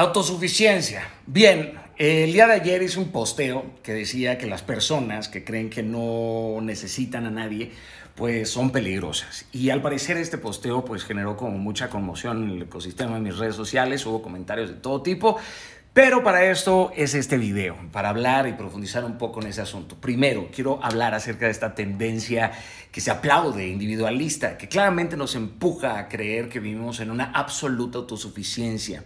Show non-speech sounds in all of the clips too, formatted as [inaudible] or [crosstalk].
Autosuficiencia. Bien, el día de ayer hice un posteo que decía que las personas que creen que no necesitan a nadie, pues son peligrosas. Y al parecer este posteo pues generó como mucha conmoción en el ecosistema de mis redes sociales, hubo comentarios de todo tipo. Pero para esto es este video, para hablar y profundizar un poco en ese asunto. Primero, quiero hablar acerca de esta tendencia que se aplaude, individualista, que claramente nos empuja a creer que vivimos en una absoluta autosuficiencia.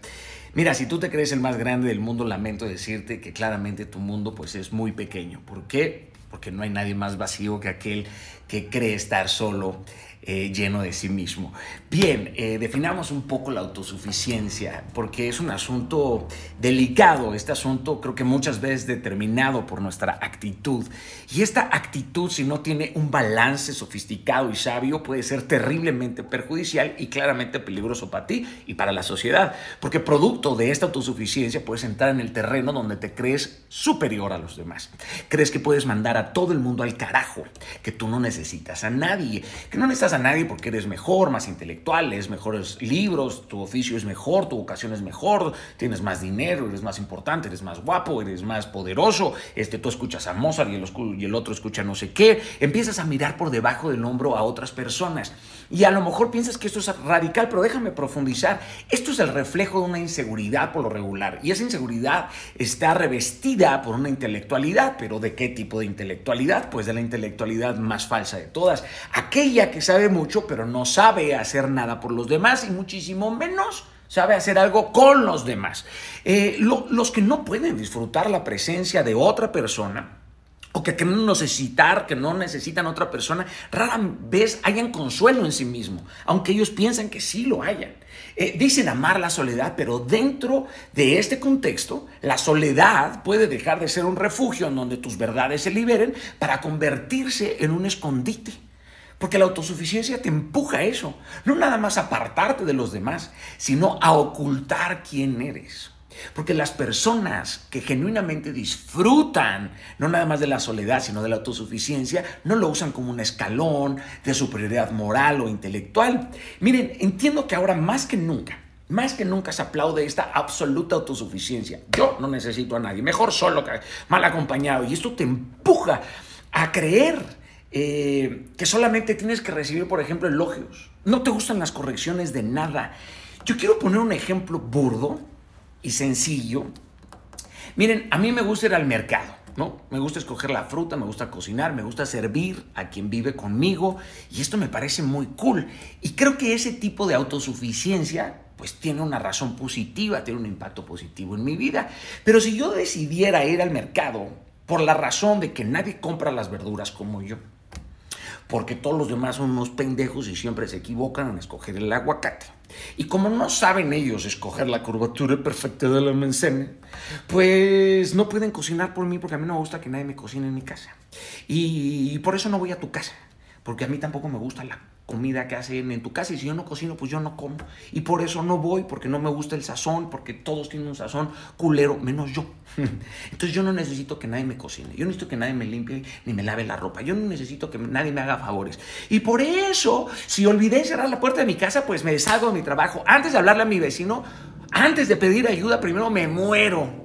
Mira, si tú te crees el más grande del mundo, lamento decirte que claramente tu mundo pues es muy pequeño. ¿Por qué? Porque no hay nadie más vacío que aquel que cree estar solo eh, lleno de sí mismo. Bien, eh, definamos un poco la autosuficiencia, porque es un asunto delicado, este asunto creo que muchas veces determinado por nuestra actitud. Y esta actitud, si no tiene un balance sofisticado y sabio, puede ser terriblemente perjudicial y claramente peligroso para ti y para la sociedad, porque producto de esta autosuficiencia puedes entrar en el terreno donde te crees superior a los demás. Crees que puedes mandar a todo el mundo al carajo, que tú no necesitas a nadie, que no necesitas a nadie porque eres mejor, más intelectual, lees mejores libros, tu oficio es mejor, tu vocación es mejor, tienes más dinero, eres más importante, eres más guapo, eres más poderoso, este, tú escuchas a Mozart y el, y el otro escucha no sé qué, empiezas a mirar por debajo del hombro a otras personas y a lo mejor piensas que esto es radical, pero déjame profundizar, esto es el reflejo de una inseguridad por lo regular y esa inseguridad está revestida por una intelectualidad, pero ¿de qué tipo de intelectualidad? Pues de la intelectualidad más falsa de todas, aquella que sabe mucho, pero no sabe hacer nada por los demás y muchísimo menos sabe hacer algo con los demás. Eh, los que no pueden disfrutar la presencia de otra persona, o que creen necesitar, que no necesitan otra persona, rara vez hayan consuelo en sí mismo, aunque ellos piensan que sí lo hayan. Eh, dicen amar la soledad, pero dentro de este contexto, la soledad puede dejar de ser un refugio en donde tus verdades se liberen para convertirse en un escondite. Porque la autosuficiencia te empuja a eso, no nada más a apartarte de los demás, sino a ocultar quién eres. Porque las personas que genuinamente disfrutan, no nada más de la soledad, sino de la autosuficiencia, no lo usan como un escalón de superioridad moral o intelectual. Miren, entiendo que ahora más que nunca, más que nunca se aplaude esta absoluta autosuficiencia. Yo no necesito a nadie, mejor solo que mal acompañado. Y esto te empuja a creer eh, que solamente tienes que recibir, por ejemplo, elogios. No te gustan las correcciones de nada. Yo quiero poner un ejemplo burdo y sencillo. Miren, a mí me gusta ir al mercado, ¿no? Me gusta escoger la fruta, me gusta cocinar, me gusta servir a quien vive conmigo y esto me parece muy cool. Y creo que ese tipo de autosuficiencia pues tiene una razón positiva, tiene un impacto positivo en mi vida. Pero si yo decidiera ir al mercado por la razón de que nadie compra las verduras como yo, porque todos los demás son unos pendejos y siempre se equivocan en escoger el aguacate. Y como no saben ellos escoger la curvatura perfecta de la manzana, pues no pueden cocinar por mí porque a mí no me gusta que nadie me cocine en mi casa. Y por eso no voy a tu casa, porque a mí tampoco me gusta la comida que hacen en tu casa y si yo no cocino, pues yo no como. Y por eso no voy, porque no me gusta el sazón, porque todos tienen un sazón culero, menos yo. [laughs] Entonces yo no necesito que nadie me cocine, yo no necesito que nadie me limpie ni me lave la ropa, yo no necesito que nadie me haga favores. Y por eso, si olvidé cerrar la puerta de mi casa, pues me deshago de mi trabajo. Antes de hablarle a mi vecino, antes de pedir ayuda, primero me muero.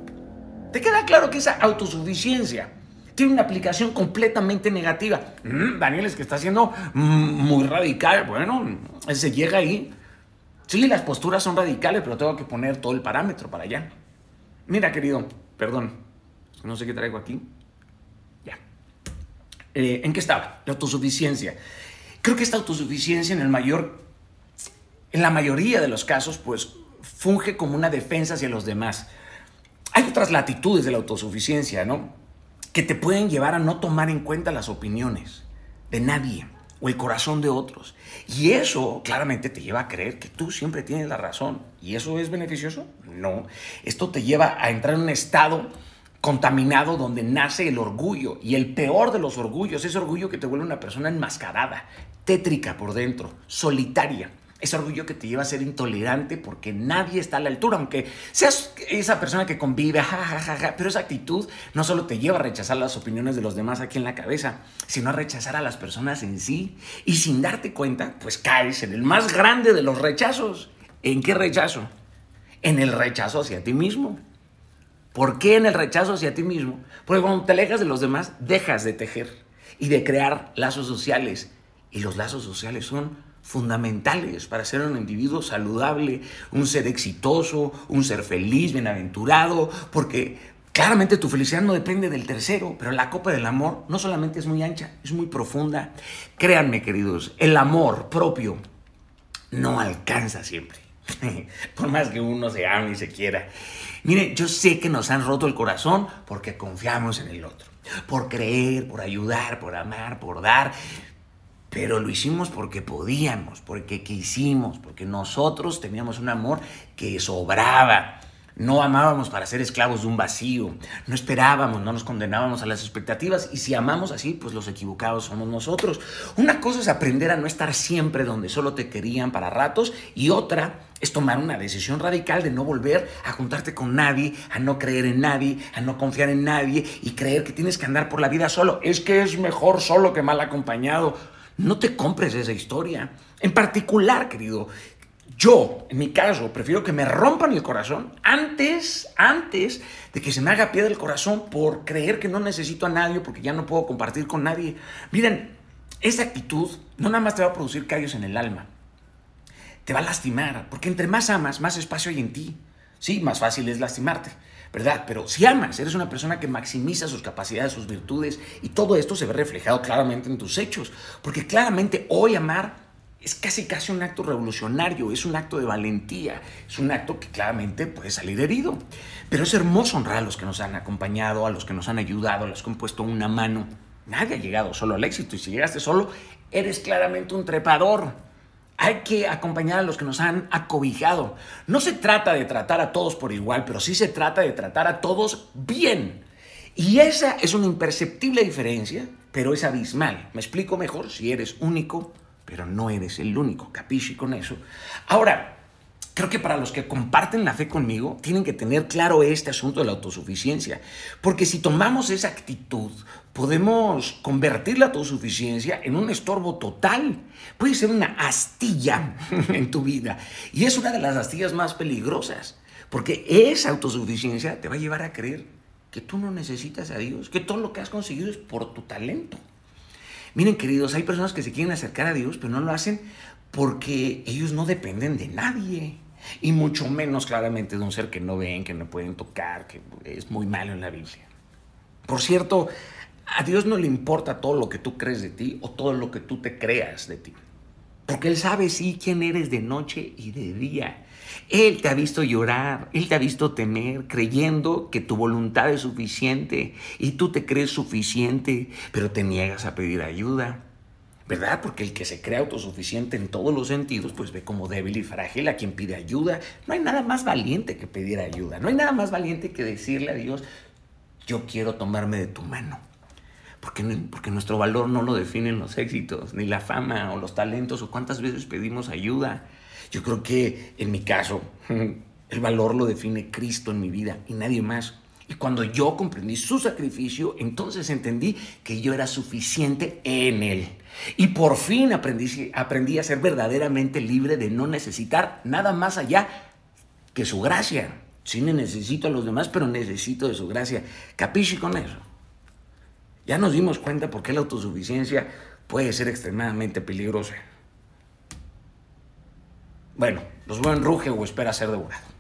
¿Te queda claro que esa autosuficiencia? Tiene una aplicación completamente negativa. Mm, Daniel es que está siendo mm, muy radical. Bueno, se llega ahí. Sí, las posturas son radicales, pero tengo que poner todo el parámetro para allá. Mira, querido, perdón, no sé qué traigo aquí. Ya. Eh, ¿En qué estaba? La autosuficiencia. Creo que esta autosuficiencia en el mayor, en la mayoría de los casos, pues funge como una defensa hacia los demás. Hay otras latitudes de la autosuficiencia, ¿no? Que te pueden llevar a no tomar en cuenta las opiniones de nadie o el corazón de otros. Y eso claramente te lleva a creer que tú siempre tienes la razón. ¿Y eso es beneficioso? No. Esto te lleva a entrar en un estado contaminado donde nace el orgullo. Y el peor de los orgullos, ese orgullo que te vuelve una persona enmascarada, tétrica por dentro, solitaria. Ese orgullo que te lleva a ser intolerante porque nadie está a la altura, aunque seas esa persona que convive, ja, pero esa actitud no solo te lleva a rechazar las opiniones de los demás aquí en la cabeza, sino a rechazar a las personas en sí. Y sin darte cuenta, pues caes en el más grande de los rechazos. ¿En qué rechazo? en el rechazo hacia ti mismo. ¿Por qué en el rechazo hacia ti mismo? Porque cuando te alejas de los demás, dejas de tejer y de crear lazos sociales. Y los lazos sociales son fundamentales para ser un individuo saludable, un ser exitoso, un ser feliz, bienaventurado, porque claramente tu felicidad no depende del tercero, pero la copa del amor no solamente es muy ancha, es muy profunda. Créanme, queridos, el amor propio no alcanza siempre. [laughs] Por más que uno se ame y se quiera. Mire, yo sé que nos han roto el corazón porque confiamos en el otro. Por creer, por ayudar, por amar, por dar. Pero lo hicimos porque podíamos, porque quisimos, porque nosotros teníamos un amor que sobraba. No amábamos para ser esclavos de un vacío, no esperábamos, no nos condenábamos a las expectativas y si amamos así, pues los equivocados somos nosotros. Una cosa es aprender a no estar siempre donde solo te querían para ratos y otra es tomar una decisión radical de no volver a juntarte con nadie, a no creer en nadie, a no confiar en nadie y creer que tienes que andar por la vida solo. Es que es mejor solo que mal acompañado. No te compres esa historia. En particular, querido, yo, en mi caso, prefiero que me rompan el corazón antes, antes de que se me haga piedra el corazón por creer que no necesito a nadie, porque ya no puedo compartir con nadie. Miren, esa actitud no nada más te va a producir callos en el alma, te va a lastimar, porque entre más amas, más espacio hay en ti. Sí, más fácil es lastimarte, ¿verdad? Pero si amas, eres una persona que maximiza sus capacidades, sus virtudes, y todo esto se ve reflejado claramente en tus hechos, porque claramente hoy amar es casi casi un acto revolucionario, es un acto de valentía, es un acto que claramente puede salir herido. Pero es hermoso honrar a los que nos han acompañado, a los que nos han ayudado, a los que han puesto una mano. Nadie ha llegado solo al éxito y si llegaste solo, eres claramente un trepador. Hay que acompañar a los que nos han acobijado. No se trata de tratar a todos por igual, pero sí se trata de tratar a todos bien. Y esa es una imperceptible diferencia, pero es abismal. Me explico mejor si eres único pero no eres el único, capisci con eso. Ahora, creo que para los que comparten la fe conmigo, tienen que tener claro este asunto de la autosuficiencia, porque si tomamos esa actitud, podemos convertir la autosuficiencia en un estorbo total. Puede ser una astilla [laughs] en tu vida, y es una de las astillas más peligrosas, porque esa autosuficiencia te va a llevar a creer que tú no necesitas a Dios, que todo lo que has conseguido es por tu talento. Miren, queridos, hay personas que se quieren acercar a Dios, pero no lo hacen porque ellos no dependen de nadie. Y mucho menos claramente de un ser que no ven, que no pueden tocar, que es muy malo en la Biblia. Por cierto, a Dios no le importa todo lo que tú crees de ti o todo lo que tú te creas de ti. Porque Él sabe sí quién eres de noche y de día. Él te ha visto llorar, Él te ha visto temer, creyendo que tu voluntad es suficiente y tú te crees suficiente, pero te niegas a pedir ayuda. ¿Verdad? Porque el que se cree autosuficiente en todos los sentidos, pues ve como débil y frágil a quien pide ayuda. No hay nada más valiente que pedir ayuda. No hay nada más valiente que decirle a Dios, yo quiero tomarme de tu mano. Porque, porque nuestro valor no lo definen los éxitos, ni la fama o los talentos o cuántas veces pedimos ayuda. Yo creo que en mi caso, [laughs] el valor lo define Cristo en mi vida y nadie más. Y cuando yo comprendí su sacrificio, entonces entendí que yo era suficiente en Él. Y por fin aprendí, aprendí a ser verdaderamente libre de no necesitar nada más allá que su gracia. Sí necesito a los demás, pero necesito de su gracia. Capisci con eso. Ya nos dimos cuenta por qué la autosuficiencia puede ser extremadamente peligrosa. Bueno, los buen ruge o espera ser devorado.